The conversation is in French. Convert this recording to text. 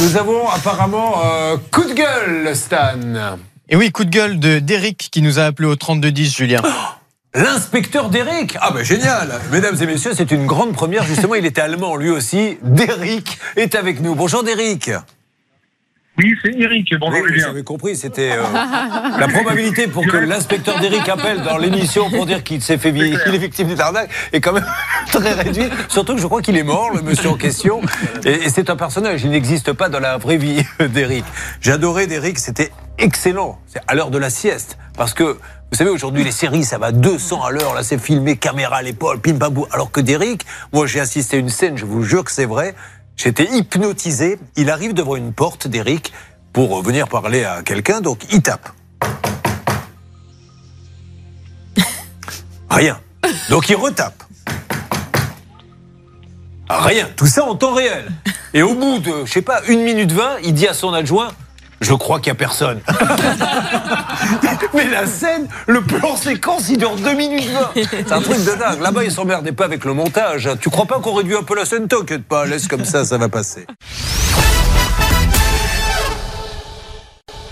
nous avons apparemment euh, coup de gueule, Stan. Et oui, coup de gueule de d'Eric qui nous a appelé au 3210, Julien. L'inspecteur Derek Ah ben génial Mesdames et messieurs, c'est une grande première. Justement, il était allemand lui aussi. Derek est avec nous. Bonjour Derek Oui, c'est Eric. Bonjour Oui, vous Julien. avez compris, c'était euh, la probabilité pour que l'inspecteur Derek appelle dans l'émission pour dire qu'il s'est fait qu'il est victime d'une arnaque est quand même très réduite. Surtout que je crois qu'il est mort, le monsieur en question. Et, et c'est un personnage, il n'existe pas dans la vraie vie d'Eric. J'adorais Derek, c'était excellent. C'est à l'heure de la sieste. Parce que, vous savez, aujourd'hui, les séries, ça va 200 à l'heure. Là, c'est filmé, caméra à l'épaule, pim pam boum. Alors que Derek, moi, j'ai assisté à une scène, je vous jure que c'est vrai. J'étais hypnotisé. Il arrive devant une porte, Derek, pour venir parler à quelqu'un, donc il tape. Rien. Donc il retape. Rien. Tout ça en temps réel. Et au bout de, je sais pas, une minute vingt, il dit à son adjoint, je crois qu'il y a personne. Mais la scène, le plan séquence, il dure 2 minutes 20. C'est un truc de dingue. Là-bas, ils s'emmerdaient pas avec le montage. Tu crois pas qu'on réduit un peu la scène T'inquiète pas, laisse comme ça, ça va passer.